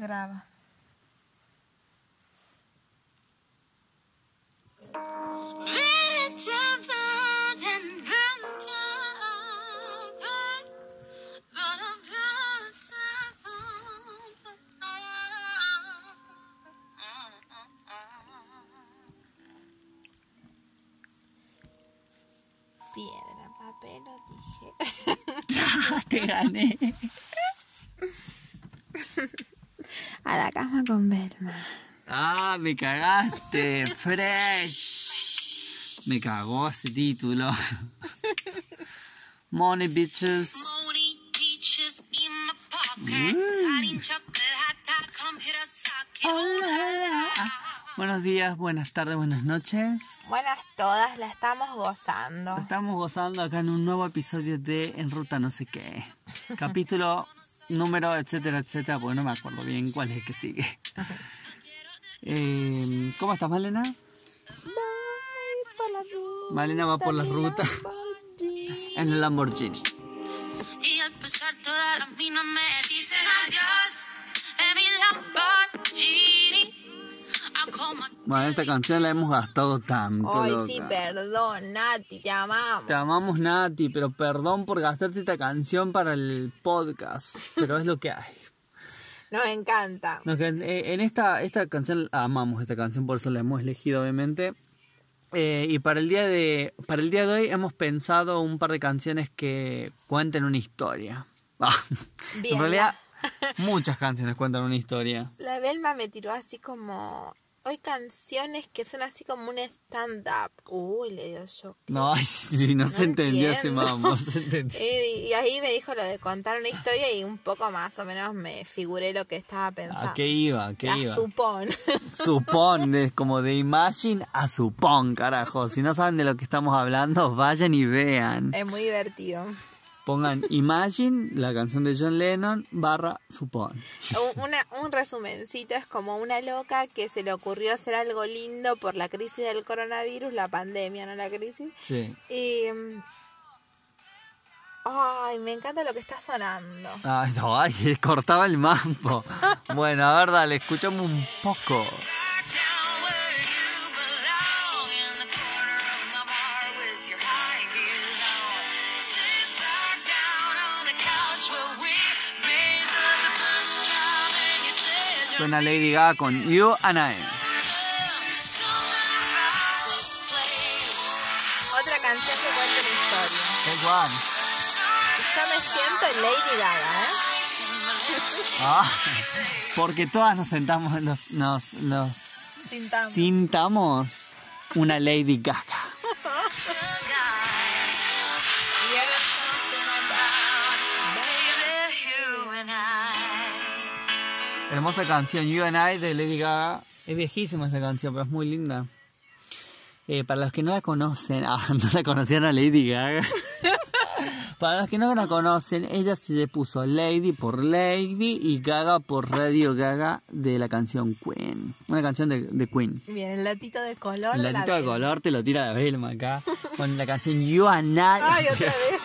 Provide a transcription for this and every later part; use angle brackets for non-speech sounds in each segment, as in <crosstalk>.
Graba. Piedra, papel o tijera. <laughs> Te gané. A la cama con Belma. Ah, me cagaste. Fresh. Me cagó ese título. <laughs> Money bitches. Buenos días, buenas tardes, buenas noches. Buenas todas, la estamos gozando. Estamos gozando acá en un nuevo episodio de En Ruta No sé qué. <laughs> Capítulo, número, etcétera, etcétera, porque no me acuerdo bien cuál es el que sigue. Eh, ¿Cómo estás, Malena? Malena va por la ruta en el Lamborghini. Y al pasar todas las minas me dicen adiós Bueno, esta canción la hemos gastado tanto, Ay, loca. sí, perdón, Nati, te amamos. Te amamos, Nati, pero perdón por gastarte esta canción para el podcast, pero es lo que hay. Nos encanta. En, eh, en esta, esta canción, amamos esta canción, por eso la hemos elegido, obviamente. Eh, y para el, día de, para el día de hoy hemos pensado un par de canciones que cuenten una historia. <laughs> Ah, Bien, en realidad, <laughs> muchas canciones cuentan una historia. La Belma me tiró así como. Hoy canciones que son así como un stand-up. Uy, le dio yo. No, sí, no, se entendió ese. <laughs> Y, y ahí me dijo lo de contar una historia y un poco más o menos me figuré lo que estaba pensando. ¿A qué iba? ¿A qué La iba? supón. <laughs> Supón, es como de Imagine a Supón, carajo. Si no saben de lo que estamos hablando, vayan y vean. es muy divertido. Pongan Imagine, la canción de John Lennon, barra Supón. Un, una- un resumencito es como una loca que se le ocurrió hacer algo lindo por la crisis del coronavirus, la pandemia, no la crisis. Sí. Y. Ay, me encanta lo que está sonando. Ay, no, ay, cortaba el mambo. <laughs> Bueno, a ver, dale, escuchamos un poco. Suena Lady Gaga con You and I. Otra canción que cuenta una historia. Take one. Yo me siento Lady Gaga, ¿eh? <laughs> Ah, porque todas nos sentamos, nos, nos, nos Sintamos. sintamos una Lady Gaga. Hermosa canción, You and I de Lady Gaga. Es viejísima esta canción, pero es muy linda. Eh, para los que no la conocen, <laughs> ah, no la conocían a Lady Gaga. <laughs> para los que no la conocen, ella se le puso Lady por Lady y Gaga por Radio Gaga de la canción Queen. Una canción de, de Queen. Bien, el latito de color. El de la latito de Belma. color te lo tira la Belma acá. Con la canción You and I. Ay, otra vez.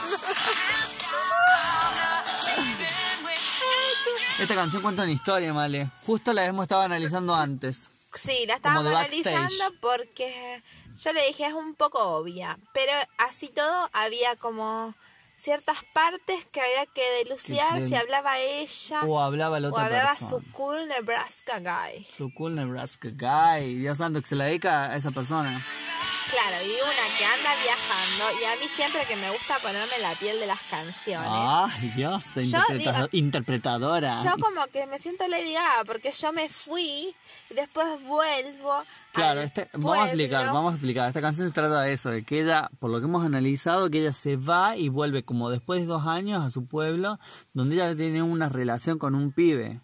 Esta canción cuenta una historia, Male. Justo la hemos estado analizando antes. Sí, la estábamos analizando porque yo le dije es un poco obvia, pero así todo había como ciertas partes que había que deluciar Que- si hablaba ella O hablaba la o otra hablaba persona. su cool Nebraska guy. Su cool Nebraska guy. Dios santo, que se la dedica a esa persona. Claro, y una que anda viajando y a mí siempre que me gusta ponerme la piel de las canciones. Ay, Dios, Yo interpreta- digo- interpretadora. Yo como que me siento Lady Gaga porque yo me fui y después vuelvo. Claro, este, vamos a explicar, vamos a explicar. Esta canción se trata de eso, de que ella, por lo que hemos analizado, que ella se va y vuelve como después de dos años a su pueblo, donde ella tiene una relación con un pibe.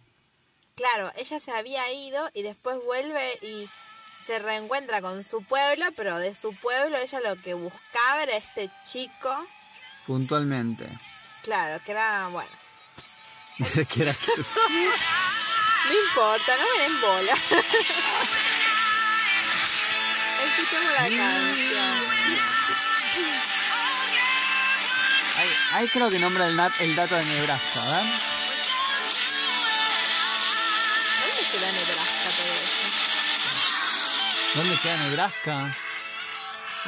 Claro, ella se había ido y después vuelve y se reencuentra con su pueblo, pero de su pueblo ella lo que buscaba era este chico, Puntualmente. claro, que era, bueno, <laughs> Que era- <laughs> no importa, no me den bola. <laughs> Escuchemos la canción. ahí, ahí creo que nombra el, nat- el dato de Nebraska, ¿verdad? queda Nebraska todo eso? ¿Dónde queda Nebraska?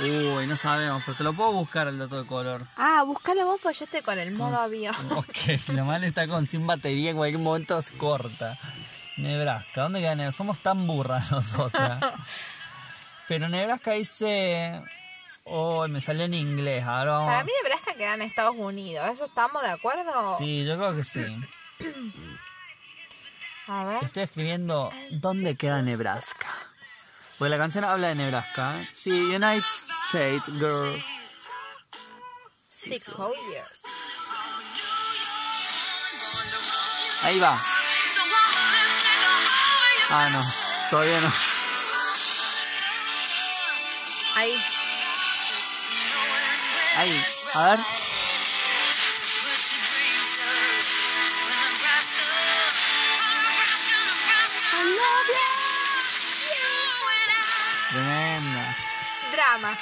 Uy, no sabemos, pero te lo puedo buscar el dato de color. Ah, buscalo vos, pues yo estoy con el modo avión. <laughs> Ok, si la mal está con sin batería, en cualquier momento se corta. Nebraska, ¿dónde queda Nebraska? Somos tan burras nosotras. <laughs> Pero Nebraska dice. Oh, me salió en inglés. Ahora vamos- Para mí Nebraska queda en Estados Unidos, ¿eso estamos de acuerdo? Sí, yo creo que sí. <clears throat> A ver. Estoy escribiendo ¿Dónde queda Nebraska? Porque la canción habla de Nebraska. Sí, United States Girl. Six whole years. Ahí va. Ah, no. Todavía no. Ahí. Ahí. A ver.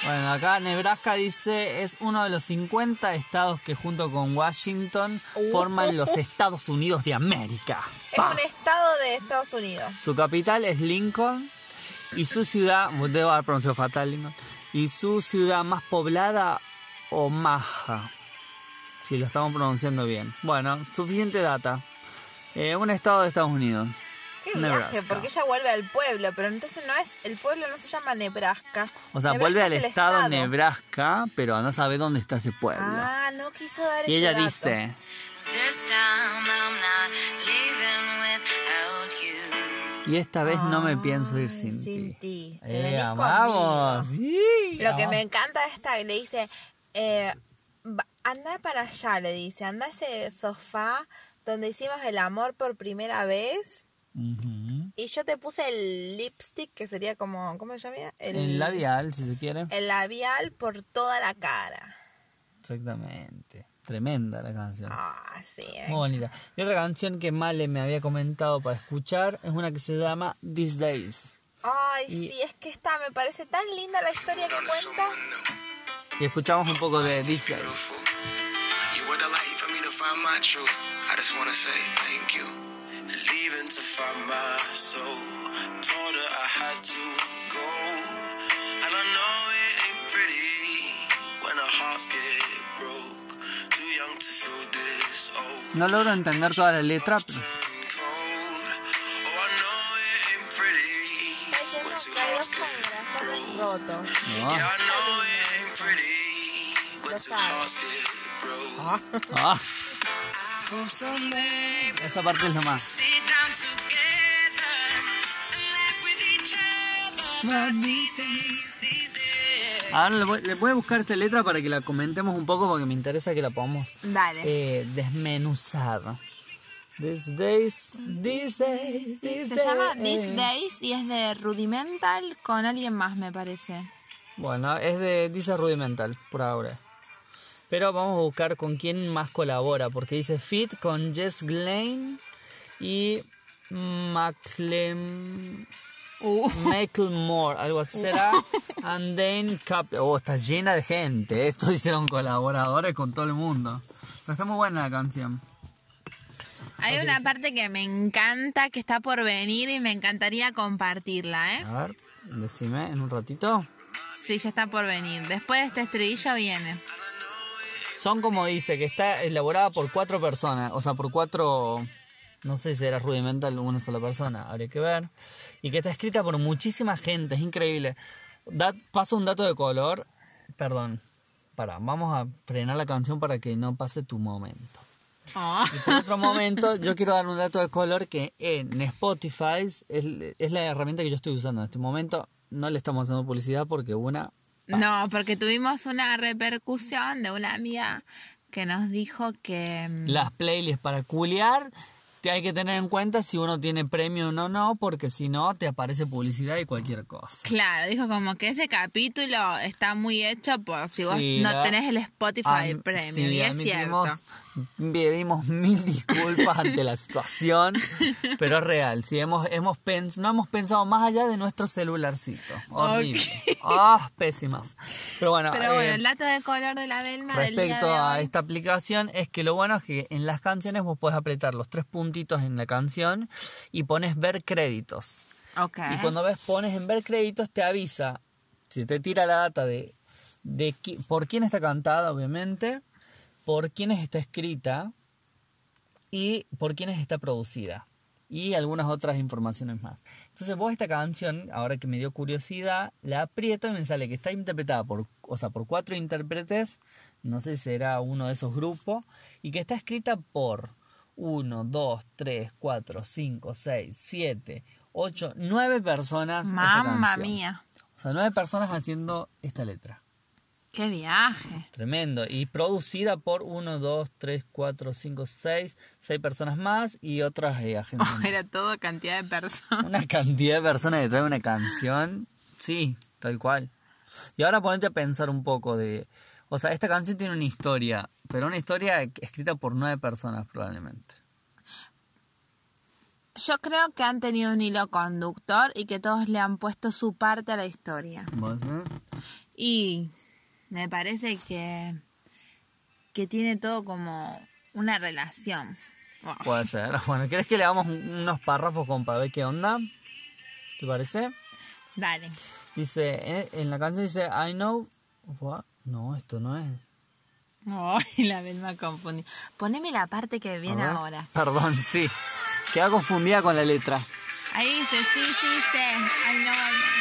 Bueno, acá Nebraska dice es uno de los 50 estados que junto con Washington forman los Estados Unidos de América. Es un estado de Estados Unidos. Su capital es Lincoln y su ciudad, debo haber pronunciado fatal Lincoln, y su ciudad más poblada, Omaha. Si lo estamos pronunciando bien. Bueno, suficiente data. Eh, un estado de Estados Unidos. Qué Nebraska. viaje, porque ella vuelve al pueblo, pero entonces no es, el pueblo no se llama Nebraska. O sea, Nebraska vuelve al es estado, Nebraska, pero no sabe dónde está ese pueblo. Ah, no quiso dar y ese ella dato. dice, This time I'm not leaving without you. y esta vez no me pienso ir sin, sin ti. Eh. Sí, Lo que me encanta esta, le dice, eh, anda para allá, le dice, anda a ese sofá donde hicimos el amor por primera vez. Y yo te puse el lipstick, que sería como, ¿cómo se llama? El labial, si se quiere. El labial por toda la cara. Exactamente. Tremenda la canción. Ah, sí. eh. Muy bonita. Y otra canción que Male me había comentado para escuchar es una que se llama These Days. Ay, Y- sí, es que esta me parece tan linda la historia que cuenta. Y escuchamos un poco de These Days. Leaving to find my soul. Told her I had to go. And I know it ain't pretty when our hearts get broke. Too young to feel this old. No logro entender toda la letra, pero Turn cold. I know it ain't pretty when Ahora le voy, le voy a buscar esta letra para que la comentemos un poco porque me interesa que la podamos Dale. eh, desmenuzar. These days, these days, these Se days. llama These Days y es de Rudimental con alguien más, me parece. Bueno, es de dice Rudimental por ahora. Pero vamos a buscar con quién más colabora, porque dice Fit con Jess Glane y McLem... Uh. Macklemore, algo así será. <laughs> And then Cap... Oh, está llena de gente. Esto hicieron colaboradores con todo el mundo. Pero está muy buena la canción. Hay una parte que me encanta, que está por venir y me encantaría compartirla, ¿eh? A ver, decime en un ratito. Sí, ya está por venir. Después de este estribillo viene. Son como dice, que está elaborada por cuatro personas, o sea, por cuatro, no sé si era rudimental una sola persona, habría que ver, y que está escrita por muchísima gente, es increíble. Da, paso un dato de color, perdón, para, vamos a frenar la canción para que no pase tu momento. Oh. Y por otro momento, yo quiero dar un dato de color que en Spotify es, es la herramienta que yo estoy usando en este momento. No le estamos haciendo publicidad porque una No, porque tuvimos una repercusión de una amiga que nos dijo que... mm, las playlists para culiar te hay que tener en cuenta si uno tiene premio o no, no, porque si no te aparece publicidad y cualquier cosa. Claro, dijo como que ese capítulo está muy hecho por si vos no tenés el Spotify Premium. sí, y es cierto. Pedimos mil disculpas ante la situación, pero es real. Sí, hemos, hemos pens- no hemos pensado más allá de nuestro celularcito. Horrible. Ah, pésimas. Pero bueno, Pero eh, bueno, el dato de color de la Belma del día respecto de a hoy. esta aplicación es que lo bueno es que en las canciones vos podés apretar los tres puntitos en la canción y pones ver créditos. Ok. Y cuando ves, pones en ver créditos, te avisa, si te tira la data de, de qui- por quién está cantada, obviamente, por quiénes está escrita y por quiénes está producida. Y algunas otras informaciones más. Entonces vos esta canción, ahora que me dio curiosidad, la aprieto y me sale que está interpretada por, o sea, por cuatro intérpretes, no sé si será uno de esos grupos, y que está escrita por 1, 2, 3, 4, 5, 6, 7, 8, 9 personas. esta Mamma canción. mía. O sea, 9 personas haciendo esta letra. Qué viaje. Tremendo. Y producida por 1, 2, 3, 4, 5, 6, 6 personas más y otras eh, <laughs> agencias. Era todo cantidad de personas. Una cantidad de personas detrás de una canción. Sí, tal cual. Y ahora ponete a pensar un poco de... O sea, esta canción tiene una historia, pero una historia escrita por nueve personas probablemente. Yo creo que han tenido un hilo conductor y que todos le han puesto su parte a la historia. ¿Vos, eh? Y me parece que, que tiene todo como una relación. Wow. <laughs> Puede ser. <laughs> Bueno, ¿querés que le hagamos un- unos párrafos como para ver qué onda? ¿Te parece? Dale. Dice, en, en la canción dice, I know... What? No, esto no es. Ay, la misma confundí. Poneme la parte que viene ahora. Perdón, sí. Queda confundida con la letra. Ahí dice, sí, sí, sí. No. Ahí viene.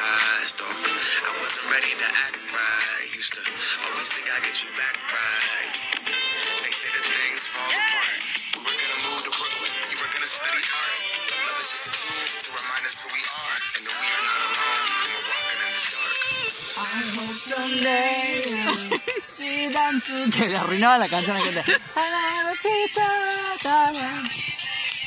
once in a while, I start texting, write a paragraph, but then I delete the message. Think about you like a pastime. I could cry you a river, get you baptized. Oh, I wasn't ready to act right. Used to always think I'd get you back right. They say that things fall apart. We were gonna move to Brooklyn, you were gonna study art. Love is just a tool to remind us who we are, and that we are not alone when we're walking in the dark. Que le <laughs> arruinaba la canción a la gente.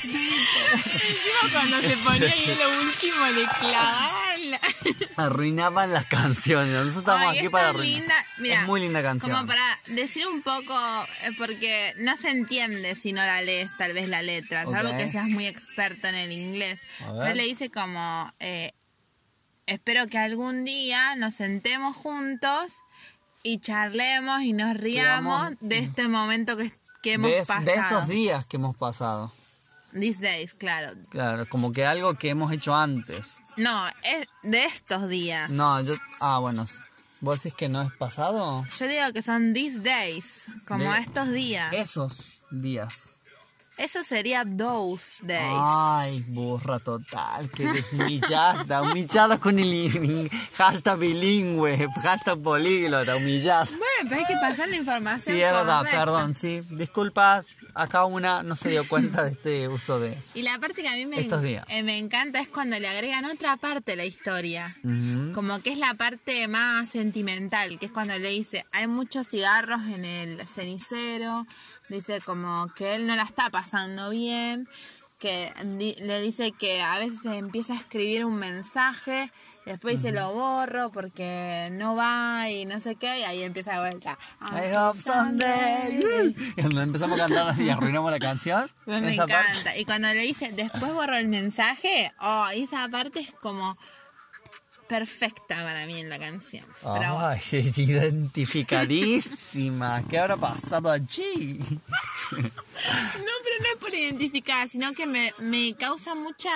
Encima cuando se ponía ahí lo último le clavaban <laughs> Arruinaban las canciones. Nosotros estamos Ay, aquí para tan arruinar. linda. Mira, es muy linda canción. Como para decir un poco, eh, porque no se entiende si no la lees tal vez la letra, salvo Ok. que seas muy experto en el inglés. Pero le dice como, eh, espero que algún día nos sentemos juntos y charlemos y nos riamos de este momento que, que hemos de, pasado. de esos días que hemos pasado. These days, claro. Claro, como que algo que hemos hecho antes. No, es de estos días. No, yo. Ah, bueno. ¿Vos decís que no es pasado? Yo digo que son these days, como De- estos días. Esos días. Eso sería those days. Ay, burra total, que humillada, <laughs> humillada con el hashtag bilingüe, hashtag políglota, humillada. Bueno, pero hay que pasar la información. Sí, es verdad, correcta. perdón, sí. Disculpas, acá una no se dio cuenta de este uso de... Y la parte que a mí me, Estos días. eh, me encanta es cuando le agregan otra parte a la historia. Ujú. Como que es la parte más sentimental, que es cuando le dice, hay muchos cigarros en el cenicero, dice como que él no la está pasando bien, que di- le dice que a veces empieza a escribir un mensaje, después dice lo borro porque no va y no sé qué, y ahí empieza de vuelta. I hope someday. Y cuando empezamos a cantar y arruinamos la canción. Pues <laughs> me parte- encanta. Y cuando le dice, después borro el mensaje, oh, esa parte es como perfecta para mí en la canción. Pero bueno. Ay, <laughs> identificadísima. ¿Qué habrá pasado allí? No, pero no es por identificar, sino que me, me causa mucha.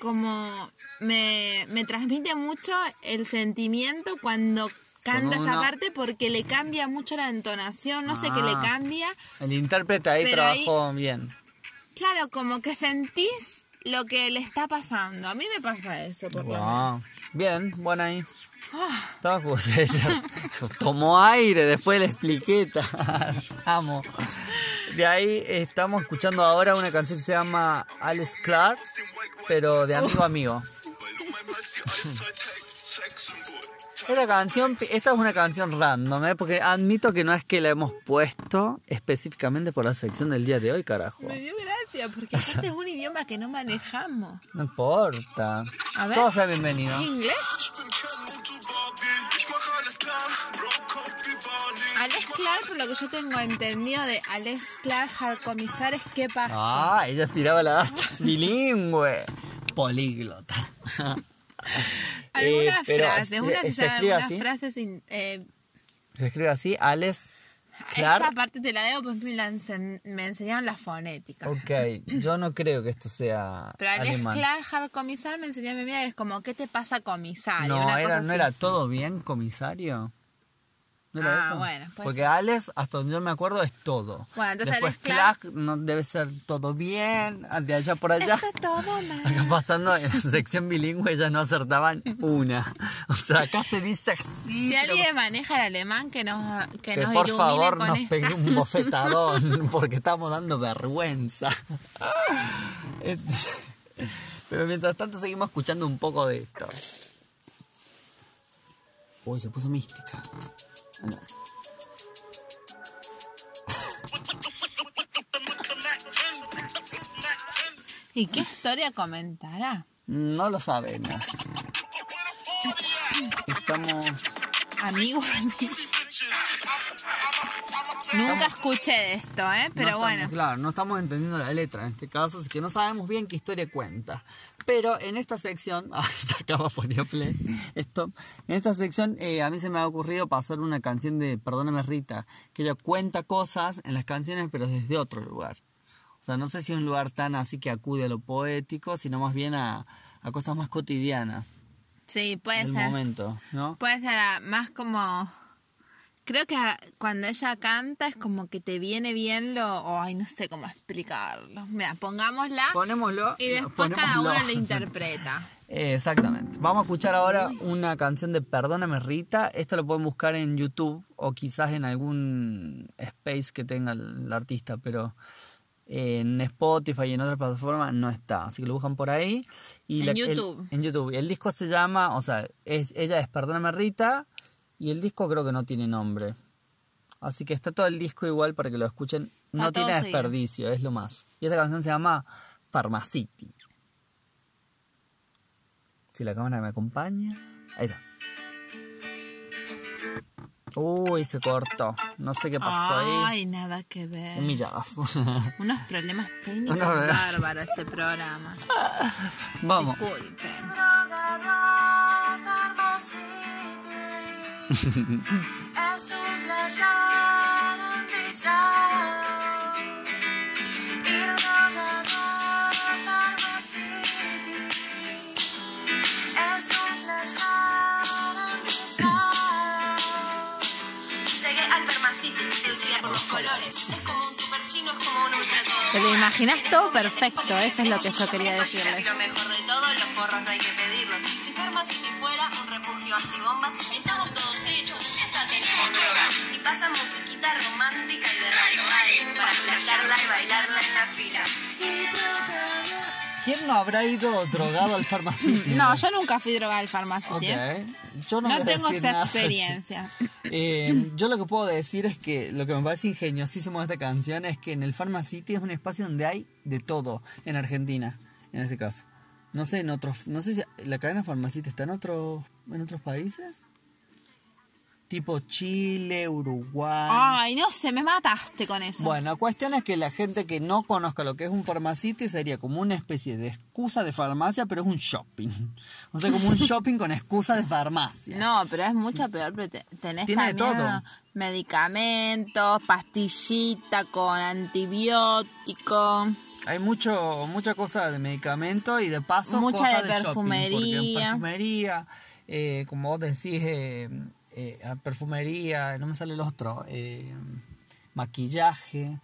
Como. Me, me transmite mucho el sentimiento cuando canta Con esa una- parte porque le cambia mucho la entonación, no sé qué le Ah. cambia. El intérprete ahí- trabajó bien. Claro, como que sentís lo que le está pasando. A mí me pasa eso, por lo menos. Wow. Bien, bueno ahí. Estaba como- <laughs> Tomó aire, después le expliqué. <laughs> Amo. De ahí estamos escuchando ahora una canción que se llama Alex Clark, pero de amigo a amigo. <laughs> Esta canción, esta es una canción random, ¿eh? porque admito que no es que la hemos puesto específicamente por la sección del día de hoy, carajo. Me dio porque este es un idioma que no manejamos. No importa. A ver. Todo sea bienvenido. ¿Es inglés? Alex Clark, por lo que yo tengo entendido de Alex Clark Hardcomisar es qué pasa. Ah, ella tiraba la data. <laughs> Bilingüe. Políglota. algunas Eh, frases, una se, se algunas así. frases. in- eh, Se escribe así, Alex esa parte te la debo, pues me, la me enseñaron la fonética. Ok, yo no creo que esto sea Pero Alex alemán. Clark Hardcomisar me enseñó a mi amiga que es como, ¿qué te pasa, comisario? No, Una era, cosa ¿no así. era todo bien, comisario? ¿No era Ah, eso? bueno, Porque. Alex, hasta donde yo me acuerdo, es todo. Bueno, entonces Después Alex Clark- Clark no debe ser todo bien, de allá por allá. Está todo mal. Acá pasando en la sección bilingüe ellas no acertaban una. O sea, acá se dice así. Si pero alguien maneja el alemán, que nos, que que nos por ilumine favor con nos esta. pegue un <laughs> bofetadón porque estamos dando vergüenza. Pero mientras tanto seguimos escuchando un poco de esto. Uy, se puso mística. ¿Y qué historia comentará? No lo sabemos. Estamos. Amigo, Nunca escuché de esto, ¿eh? Pero no bueno. estamos- claro, no estamos entendiendo la letra en este caso, así que no sabemos bien qué historia cuenta. Pero en esta sección, <laughs> ah, se acaba ponía play, esto, en esta sección eh, a mí se me ha ocurrido pasar una canción de Perdóname Rita, que ella cuenta cosas en las canciones pero desde otro lugar. O sea, no sé si es un lugar tan así que acude a lo poético, sino más bien a, a cosas más cotidianas Sí, puede del ser. momento, ¿no? Puede ser más como. Creo que cuando ella canta es como que te viene bien lo. ay, no sé cómo explicarlo. Mira, pongámosla Ponémoslo. y después cada uno le <laughs> interpreta. Eh, Exactamente. Vamos a escuchar ahora una canción de Perdóname Rita. Esto lo pueden buscar en YouTube o quizás en algún space que tenga el, el artista, pero en Spotify y en otras plataformas no está. Así que lo buscan por ahí. Y En YouTube. en YouTube. Y el disco se llama, o sea, es, ella es Perdóname Rita y el disco creo que no tiene nombre. Así que está todo el disco igual para que lo escuchen. No tiene seguido. desperdicio, es lo más. Y esta canción se llama Pharmacity. Si la cámara me acompaña. Ahí está. Uy, se cortó. No sé qué pasó ahí. Ay, nada que ver. Humilladas. Unos problemas técnicos <laughs> bárbaros este programa. Vamos. Disculpen. <laughs> Es un flash garantizado. Pharmacity. Es un flash garantizado. Llegué al Pharmacity, seducida por los colores. Es como un super chino, es como un ultra todo. Te lo imaginas todo perfecto, eso es lo que yo quería decirles. Lo mejor de todo, los no hay que pedirlos. Si Pharmacity fuera un refugio antibomba, estamos tenemos droga. Y pasa musiquita romántica y de radio para flashearla y bailarla en la fila. ¿Quién no habrá ido drogado al farmacéutico? <laughs> No, yo nunca fui drogada al farmacia. Ok. ¿eh? Yo no, tengo esa nada. experiencia. <laughs> Eh, yo lo que puedo decir es que lo que me parece ingeniosísimo de esta canción es que en el Pharmacity es un espacio donde hay de todo en Argentina, en este caso. No sé en otros, no sé si la cadena Pharmacity está en otros en otros países. Tipo Chile, Uruguay. Ay, no sé, me mataste con eso. Bueno, la cuestión es que la gente que no conozca lo que es un Pharmacity sería como una especie de excusa de farmacia, pero es un shopping. O sea, como un <laughs> shopping con excusa de farmacia. No, pero es mucho peor. te- Tenés Tiene también todo. medicamentos, pastillita con antibiótico. Hay mucho, mucha cosa de medicamento y de paso Mucha de shopping, porque en perfumería. perfumería, eh, como vos decís, eh, eh, perfumería, no me sale el otro, eh, maquillaje,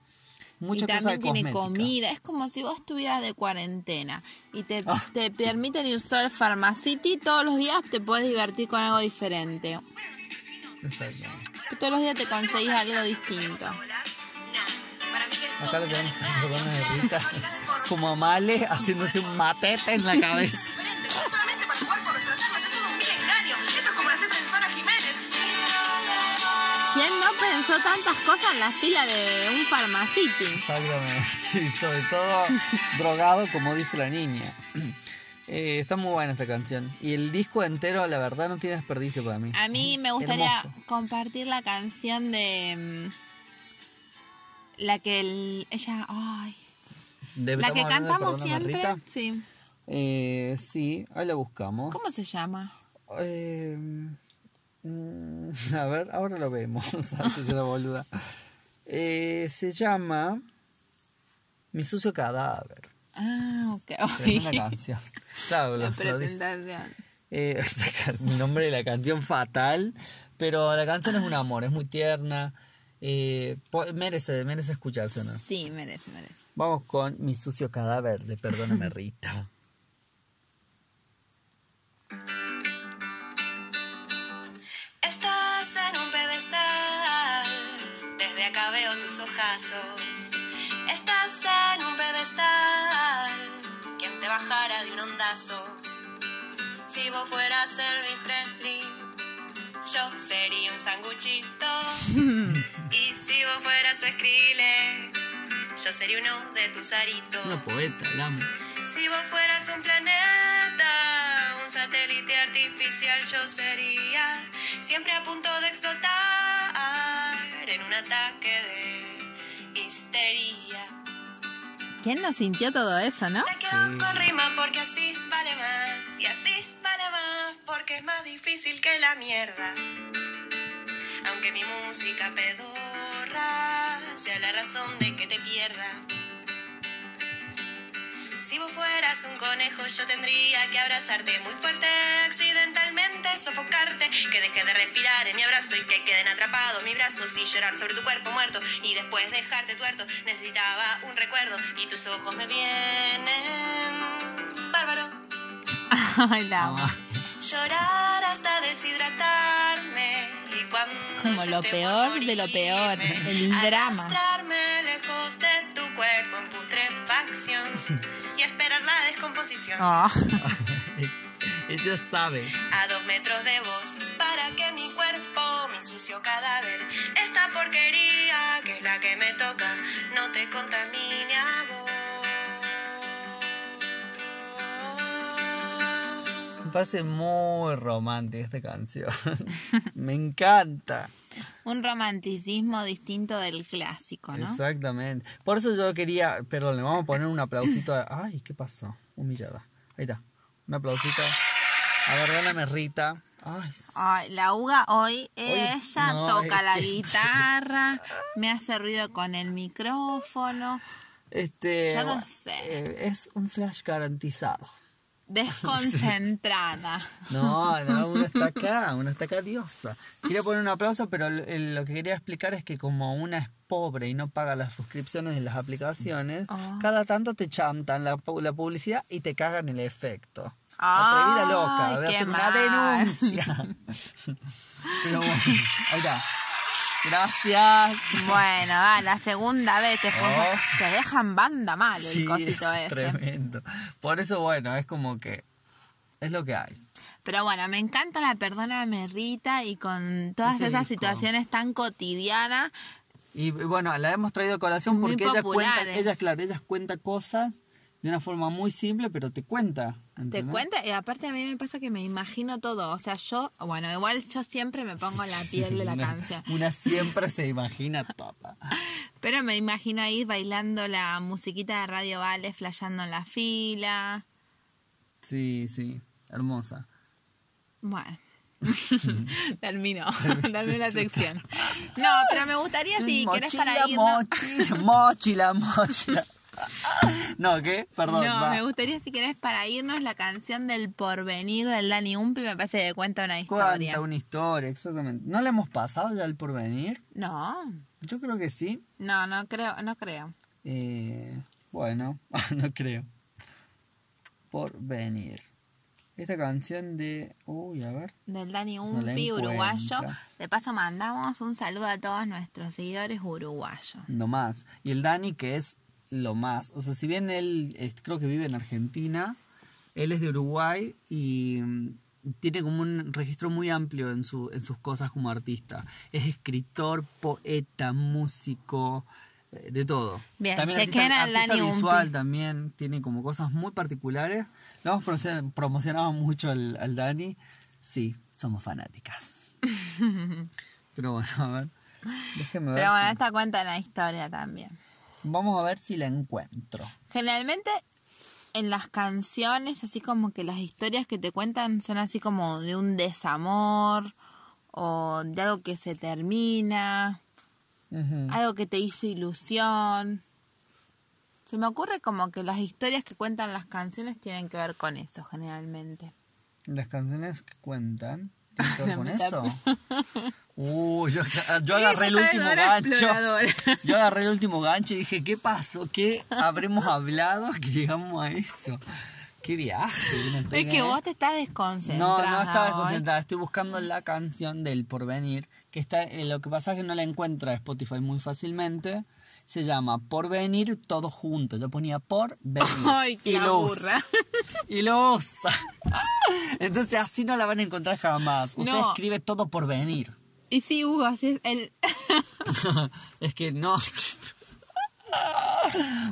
Mucha y cosa también de tiene cosmética. comida. Es como si vos estuvieras de cuarentena y te, Ah. te permiten ir solo al Pharmacity. Todos los días te puedes divertir con algo diferente. Exacto. Todos los días te conseguís algo distinto. Acá lo tenemos. Como Male haciéndose un matete en la cabeza. ¿Quién no pensó tantas cosas en la fila de un Pharmacity? Exactamente. <laughs> Sí, sobre todo drogado, como dice la niña. <clears throat> Eh, está muy buena esta canción. Y el disco entero, la verdad, no tiene desperdicio para mí. A mí me gustaría Hermoso. compartir la canción de... mm, La que el- ella... Ay, De- la que cantamos siempre. Sí. Eh, sí, ahí la buscamos. ¿Cómo se llama? Eh, mm, <laughs> a ver, ahora lo vemos. <laughs> Haces la boluda. Eh, se llama Mi sucio cadáver. Ah, ok. Tremenda canción. Claro, La presentación. Eh, <laughs> el nombre de la canción fatal, pero la canción es un amor, es muy tierna. eh, merece, merece escucharse, ¿no? Sí, merece, merece. Vamos con Mi sucio cadáver de Perdóname Rita. Estás en un pedestal, desde acá veo tus ojazos. Estás en un pedestal, quien te bajara de un ondazo. Si vos fueras Elvis Presley, yo sería un sanguchito. <laughs> y si vos fueras Skrillex, yo sería uno de tus aritos. Una poeta, amo. Si vos fueras un planeta, un satélite artificial, yo sería siempre a punto de explotar en un ataque de histeria. ¿Quién no sintió todo eso, no? Te quedo con rima porque así vale más, y así vale más porque es más difícil que la mierda. Aunque mi música pedorra sea la razón de que te pierda. Si vos fueras un conejo, yo tendría que abrazarte muy fuerte, accidentalmente sofocarte, que deje de respirar en mi abrazo y que queden atrapados mis brazos y llorar sobre tu cuerpo muerto y después dejarte tuerto. Necesitaba un recuerdo y tus ojos me vienen. Bárbaro. <laughs> Ay, la amo. Llorar hasta deshidratarme y cuando Como lo peor de lo peor, el drama. Arrastrarme lejos de tu cuerpo en putrefacción y <laughs> esperar la descomposición Ah. <laughs> <laughs> ella sabe. a dos metros de vos para que mi cuerpo, mi sucio cadáver, esta porquería que es la que me toca, no te contamine a vos. Me parece muy romántica esta canción. <laughs> Me encanta. Un romanticismo distinto del clásico, ¿no? Exactamente. Por eso yo quería, perdón, le vamos a poner un aplausito. a- Ay, ¿qué pasó? Humillada. Ahí está. Un aplausito. A ver, dálame Rita. Ay, Ay, la Uga hoy, ella no, toca es la <laughs> guitarra, me hace ruido con el micrófono, este. Yo no bueno, sé. eh, es un flash garantizado. Desconcentrada. <laughs> No, no, una está acá, una está acá diosa. Quería poner un aplauso, pero lo que quería explicar es que como una es pobre y no paga las suscripciones de las aplicaciones, Ah. cada tanto te chantan la, la publicidad y te cagan el efecto. Atrevida loca, voy a hacer una mal. denuncia. <laughs> pero bueno, ahí está. Gracias. Bueno, va, la segunda vez te, fue- Oh. te dejan banda mal el Sí, cosito es ese. tremendo. Por eso, bueno, es como que es lo que hay. Pero bueno, me encanta la Perdóname Rita y con todas Ese esas disco. situaciones tan cotidianas. Y bueno, la hemos traído a colación porque ella cuenta, ella, claro, ella cuenta cosas de una forma muy simple, pero te cuenta. Te cuenta, y aparte a mí me pasa que me imagino todo. O sea, yo, bueno, igual yo siempre me pongo en la piel de la una, canción. Una <laughs> siempre se imagina toda. Pero me imagino ahí bailando la musiquita de Radio Vale, flasheando en la fila. Sí, sí, hermosa. Bueno. <laughs> Terminó. <laughs> Terminó la sección. No, pero me gustaría si querés para Mochila, irnos. mochila, mochila, mochila. <laughs> No, ¿qué? Perdón. No, va. me gustaría si querés para irnos la canción del porvenir del Dani Umpi, me parece que cuenta una historia. Cuenta una historia, exactamente. ¿No le hemos pasado ya el porvenir? No, Yo creo que sí. no, no creo, no creo. Eh, bueno, <laughs> no creo. Por venir. Esta canción de. Uy, a ver. Del Dani la Umpi, uruguayo. De paso mandamos un saludo a todos nuestros seguidores uruguayos. No más. Y el Dani, que es lo más. O sea, si bien él creo que vive en Argentina, él es de Uruguay y mm, tiene como un registro muy amplio en, su, en sus cosas como artista. Es escritor, poeta, músico, eh, de todo. Bien, también chequen artista, visual Umpi. también, tiene como cosas muy particulares. Lo hemos promocionado, promocionado mucho al, al Dani. Sí, somos fanáticas. <laughs> Pero bueno, a ver. Déjeme ver. Pero bueno, si- esta cuenta la historia también. Vamos a ver si la encuentro. Generalmente en las canciones, así como que las historias que te cuentan son así como de un desamor o de algo que se termina, algo que te hizo ilusión. Se me ocurre como que las historias que cuentan las canciones tienen que ver con eso generalmente. Las canciones que cuentan. ¿Tienen que ver con eso? Uh, <laughs> yo, agarré el último gancho. <laughs> Yo agarré el último gancho y dije, ¿qué pasó? ¿Qué habremos hablado <laughs> que llegamos a eso? Qué viaje. Es que vos te estás desconcentrando. No, no estaba desconcentrada. Estoy buscando la canción del Porvenir. Que está, eh, lo que pasa es que no la encuentra Spotify muy fácilmente. Se llama Porvenir todo junto. Yo ponía Porvenir. Ay, qué y lo usa. aburra. <laughs> Y lo usa. Entonces así no la van a encontrar jamás. Usted No. escribe todo por venir. Y sí, Hugo, así es el... <laughs> es que no. <laughs>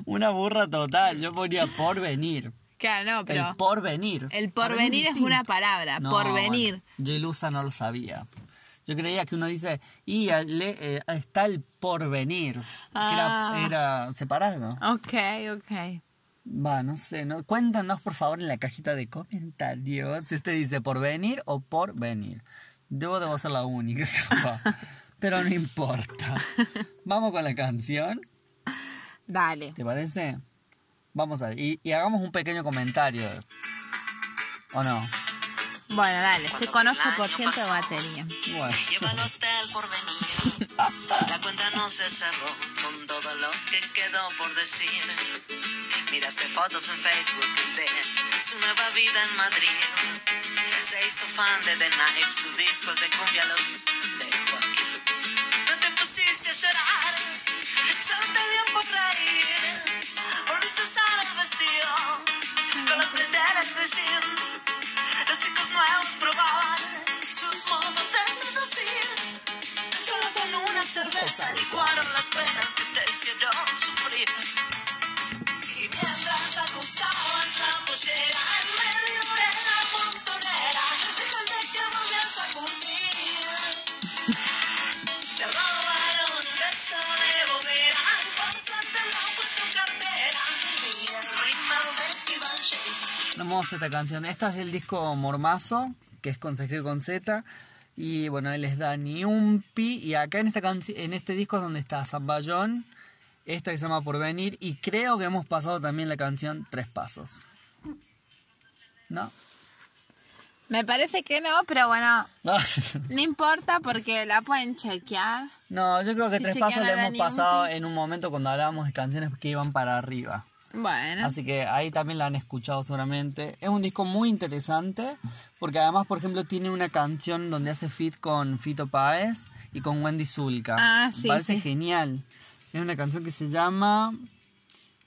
Una burra total. Yo ponía por venir. Claro, no, pero... El porvenir. El porvenir es una palabra, porvenir. Yo Ilusa no lo sabía. Yo creía que uno dice, y le- eh, está el porvenir. Que Ah. era, era separado. Ok, ok. Va, no sé. No, cuéntanos por favor en la cajita de comentarios si usted dice por venir o por venir. Yo debo ser la única. <laughs> Pero no importa. Vamos con la canción. Dale. ¿Te parece? Vamos a y, y hagamos un pequeño comentario. ¿O no? Bueno, dale. Estoy con 8% de batería. Bueno. Llévalo hasta el porvenir. La cuenta no se cerró con todo lo que quedó por decir. Miraste fotos en Facebook de su nueva vida en Madrid. Se hizo fan de The Knife, sus discos de cumbia los dejó aquí. No te pusiste a llorar, solo te dio por reír. Esta canción. Esta es del disco Mormazo, que es con con Z. Y bueno, él es Dani Umpi. Y acá en esta en este disco es donde está Zamballón. Esta que se llama Porvenir. Y creo que hemos pasado también la canción Tres Pasos. ¿No? Me parece que no, pero bueno, no <laughs> importa porque la pueden chequear. no, yo creo que Tres Pasos a le hemos pasado Umpi. en un momento cuando hablábamos de canciones que iban para arriba. Bueno, Así que ahí también la han escuchado seguramente. Es un disco muy interesante porque además, por ejemplo, tiene una canción donde hace fit con Fito Páez y con Wendy Zulka. Ah, Me sí, Parece sí. genial. Es una canción que se llama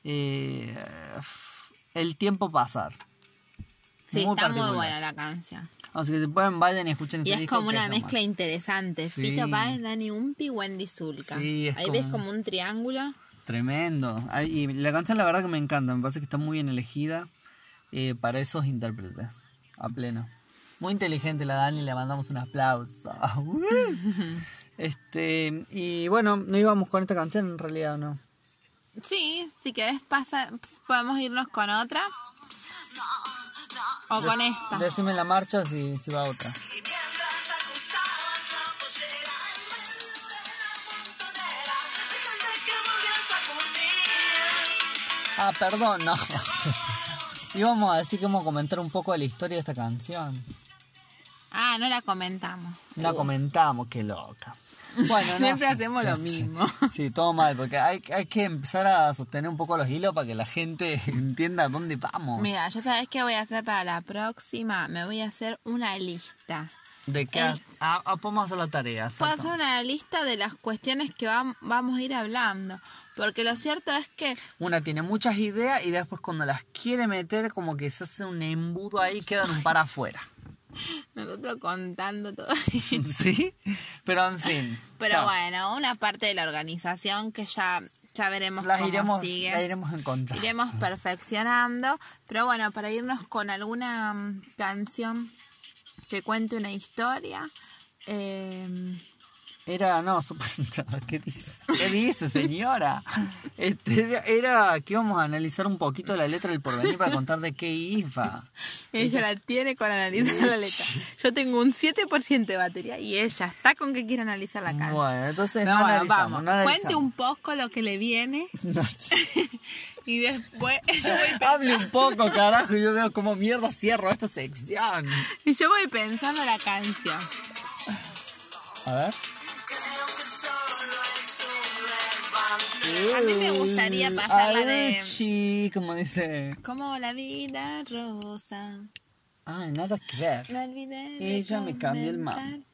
eh, El tiempo pasar. sí, Muy está muy particular. buena la canción. Así que si pueden, vayan y escuchen ese Y es disco. como una mezcla interesante. Sí. Fito Páez, Dani Umpi, Wendy Zulka. Sí, es Ahí ves como- como un triángulo. Tremendo. Ay, Y la canción la verdad que me encanta, me parece que está muy bien elegida eh, para esos intérpretes, a pleno. Muy inteligente la Dani, le mandamos un aplauso. <laughs> este, y bueno, no íbamos con esta canción en realidad, ¿o ¿no? Sí, si querés pasar, podemos irnos con otra. O con esta. Decime la marcha si, si va otra. Ah, perdón, no. <laughs> íbamos a decir que vamos a comentar un poco de la historia de esta canción. Ah, no la comentamos. No comentamos, qué loca. Bueno, no. <laughs> Siempre hacemos lo mismo. <laughs> Sí, todo mal, porque hay, hay que empezar a sostener un poco los hilos para que la gente entienda dónde vamos. Mira, yo sabes qué voy a hacer para la próxima. Me voy a hacer una lista. De qué el- ah, ah, podemos hacer la tarea. Puedo hacer una lista de las cuestiones que vam- vamos a ir hablando. Porque lo cierto es que Una tiene muchas ideas y después cuando las quiere meter como que se hace un embudo ahí quedan un par afuera. <laughs> nosotros contando todo. <laughs> ¿Sí? Pero en fin. Pero bueno, una parte de la organización que ya, ya veremos Las cómo iremos, sigue. las iremos encontrando. Iremos perfeccionando. Pero bueno, para irnos con alguna mm, canción que cuente una historia. eh, Era, no, <laughs> ¿qué dice? ¿Qué dice, señora? Este, era que íbamos a analizar un poquito la letra del porvenir para contar de qué iba. ella la tiene con analizar la letra. Yo tengo un 7% de batería y ella está con que quiere analizar la canción. Bueno, entonces no bueno, vamos. no analizamos. Cuente un poco lo que le viene No. <laughs> y después <laughs> yo voy, Hable un poco, carajo, y yo veo cómo mierda cierro esta sección. y yo voy pensando la canción. A ver. A mí me gustaría pasar la de- Ay, como dice. Como la vida rosa. Ah, nada que ver. Me olvidé de Ella me cambió el mambo.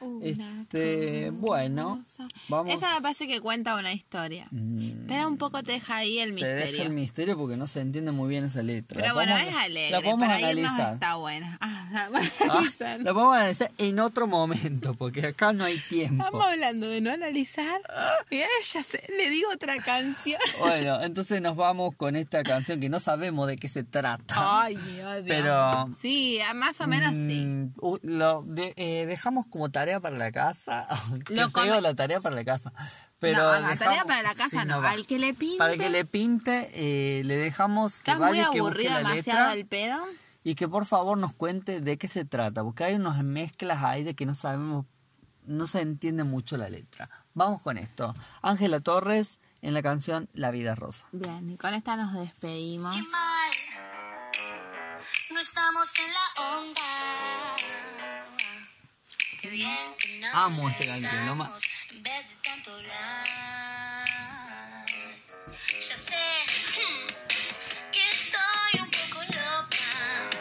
Una Este, bueno, vamos. Esa me parece que cuenta una historia. Pero un poco te deja ahí el Te deja misterio. el misterio porque no se entiende muy bien esa letra. Pero La bueno, podemos- es alegre. La podemos para analizar. está buena. Ah, la vamos a Ah, analizar. la podemos analizar en otro momento porque acá no hay tiempo. Estamos hablando de no analizar. Y a ella se, le digo otra canción. Bueno, entonces nos vamos con esta canción que no sabemos de qué se trata. Ay, Dios. Pero- Sí, más o menos sí. Mm, lo de- eh, dejamos como tarea para la casa. <laughs> Qué Lo feo la tarea para la casa. Pero No, no, dejamos- tarea para la casa sí, no. va. Al que le pinte. Para el que le pinte, eh, le dejamos que vaya muy y que busque aburrido, la demasiado letra al pedo. y que por favor nos cuente de qué se trata, porque hay unas mezclas ahí de que no sabemos, no se entiende mucho la letra. Vamos con esto. Ángela Torres en la canción La vida es rosa. Bien, y con esta nos despedimos. Qué mal, no estamos en la onda. Amo este canción, no hablar. Ya sé que estoy un poco loca.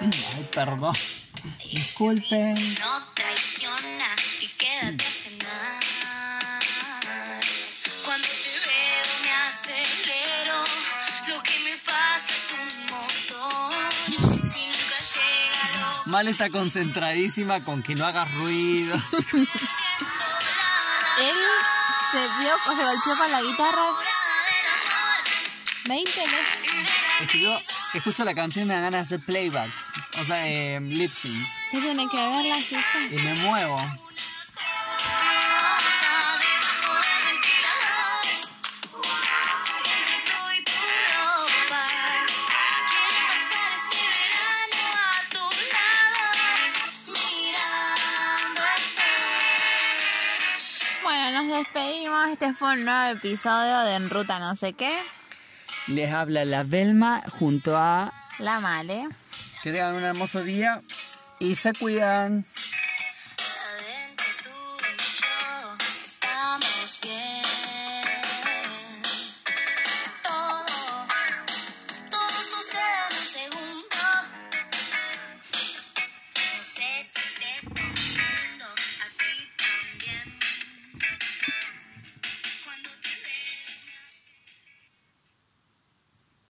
Ay, perdón. Disculpen. No traiciona y quédate a cenar. Cuando te veo me acelero. Mal está concentradísima con que no hagas ruidos. <laughs> Él se vio, o se golpeó con la guitarra hora del amor 20 veces. yo escucho la canción y me dan ganas de hacer playbacks, o sea, eh, lip syncs, ¿Qué tiene que ver la hija? y me muevo. Este fue un nuevo episodio de En Ruta No sé qué. Les habla la Belma junto a La Male. que tengan un hermoso día y se cuidan.